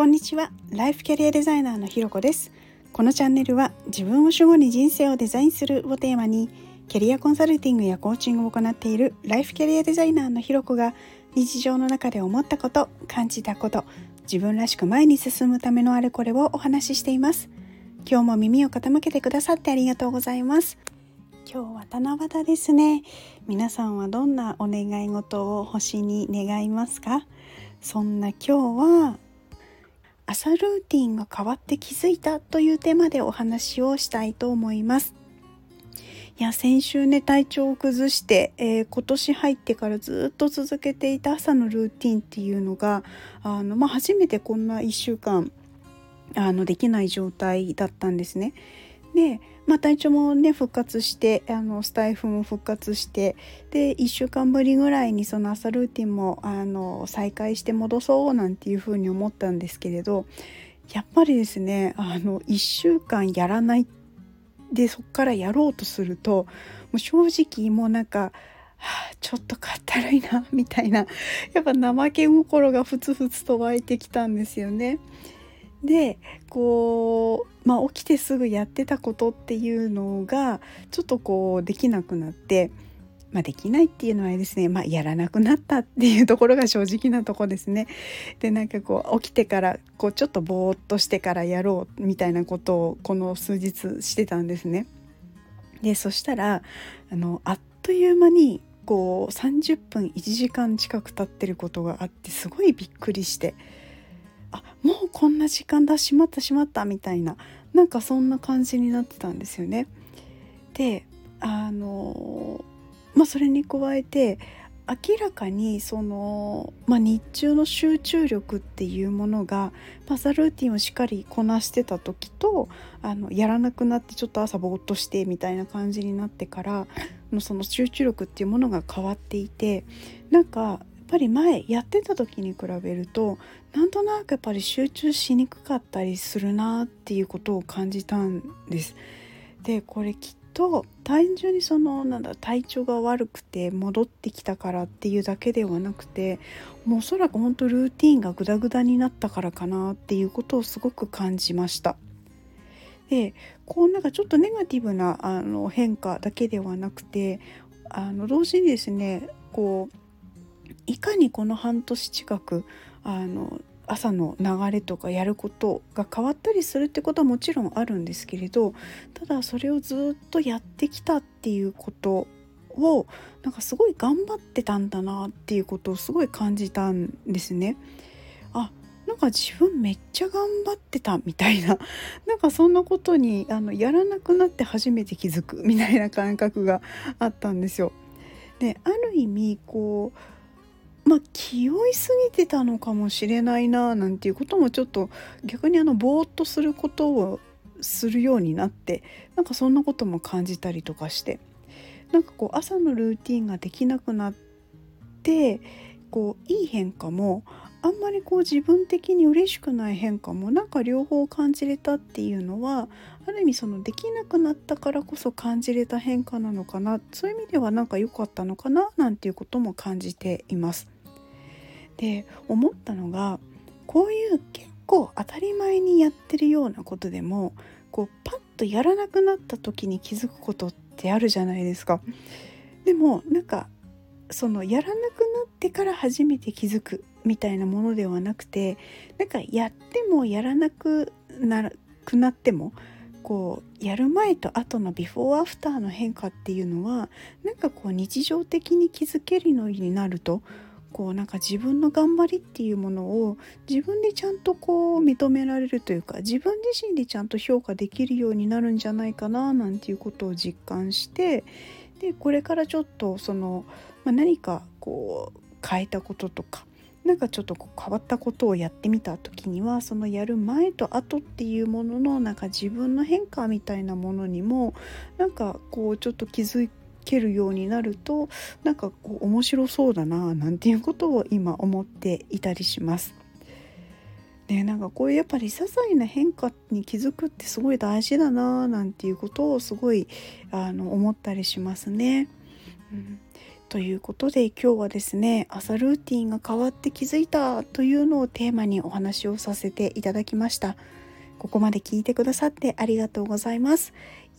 こんにちは。ライフキャリアデザイナーのひろこです。このチャンネルは自分を主語に人生をデザインするをテーマにキャリアコンサルティングやコーチングを行っているライフキャリアデザイナーのひろこが日常の中で思ったこと感じたこと自分らしく前に進むためのあれこれをお話ししています。今日も耳を傾けてくださってありがとうございます。今日は七夕ですね。皆さんはどんなお願い事を星に願いますか？そんな今日は朝ルーティンが変わって気づいたというテーマでお話をしたいと思いますいや先週ね体調を崩して、えー、今年入ってからずっと続けていた朝のルーティンっていうのがあの、まあ、初めてこんな1週間あのできない状態だったんですね。で、まあ、体調もね復活してあのスタイフも復活してで1週間ぶりぐらいにその朝ルーティンもあの再開して戻そうなんていうふうに思ったんですけれどやっぱりですねあの1週間やらないでそっからやろうとするともう正直もうなんかはあ、ちょっとかったるいなみたいなやっぱ怠け心がふつふつと湧いてきたんですよね。でこう、まあ、起きてすぐやってたことっていうのがちょっとこうできなくなって、まあ、できないっていうのはですね、まあ、やらなくなったっていうところが正直なとこですね。でなんかこう起きてからこうちょっとぼーっとしてからやろうみたいなことをこの数日してたんですね。でそしたらあのあっという間にこう30分1時間近く経ってることがあってすごいびっくりして。あもうこんな時間だしまったしまったみたいななんかそんな感じになってたんですよね。であのまあそれに加えて明らかにその、まあ、日中の集中力っていうものがパサルーティンをしっかりこなしてた時とあのやらなくなってちょっと朝ぼーっとしてみたいな感じになってからのその集中力っていうものが変わっていてなんかぱり前やってた時に比べるとなんとなくやっぱり集中しにくかったりするなっていうことを感じたんです。でこれきっと単純にそのなんだ体調が悪くて戻ってきたからっていうだけではなくてもうおそらく本当ルーティンがグダグダになったからかなっていうことをすごく感じました。でこうなんかちょっとネガティブなあの変化だけではなくてあの同時にですねこういかにこの半年近くあの朝の流れとかやることが変わったりするってことはもちろんあるんですけれどただそれをずっとやってきたっていうことをなんかすごい頑張ってたんだなっていうことをすごい感じたんですね。あなんか自分めっちゃ頑張ってたみたいな なんかそんなことにあのやらなくなって初めて気づくみたいな感覚があったんですよ。である意味こうまあ気負いすぎてたのかもしれないななんていうこともちょっと逆にあのぼーっとすることをするようになってなんかそんなことも感じたりとかしてなんかこう朝のルーティンができなくなってこういい変化もあんまりこう自分的に嬉しくない変化もなんか両方感じれたっていうのはある意味そのできなくなったからこそ感じれた変化なのかなそういう意味ではなんか良かったのかななんていうことも感じています。で思ったのがこういう結構当たり前にやってるようなことでもこうパッとやらなくなった時に気づくことってあるじゃないですか。でもなんかそのやらなくなってから初めて気づくみたいなものではなくてなんかやってもやらなくなくなってもこうやる前と後のビフォーアフターの変化っていうのはなんかこう日常的に気づけるようになるとこうなんか自分の頑張りっていうものを自分でちゃんとこう認められるというか自分自身でちゃんと評価できるようになるんじゃないかななんていうことを実感してでこれからちょっとその、まあ、何かこう変えたこととかなんかちょっとこう変わったことをやってみた時にはそのやる前と後っていうもののなんか自分の変化みたいなものにもなんかこうちょっと気づけるようになるとなんかこう面白そうだななんていうことを今思っていたりします。ね、なんかこういうやっぱり些細な変化に気づくってすごい大事だななんていうことをすごいあの思ったりしますね。うん、ということで今日はですね朝ルーティンが変わって気づいたというのをテーマにお話をさせていただきましたここまで聞いてくださってありがとうございます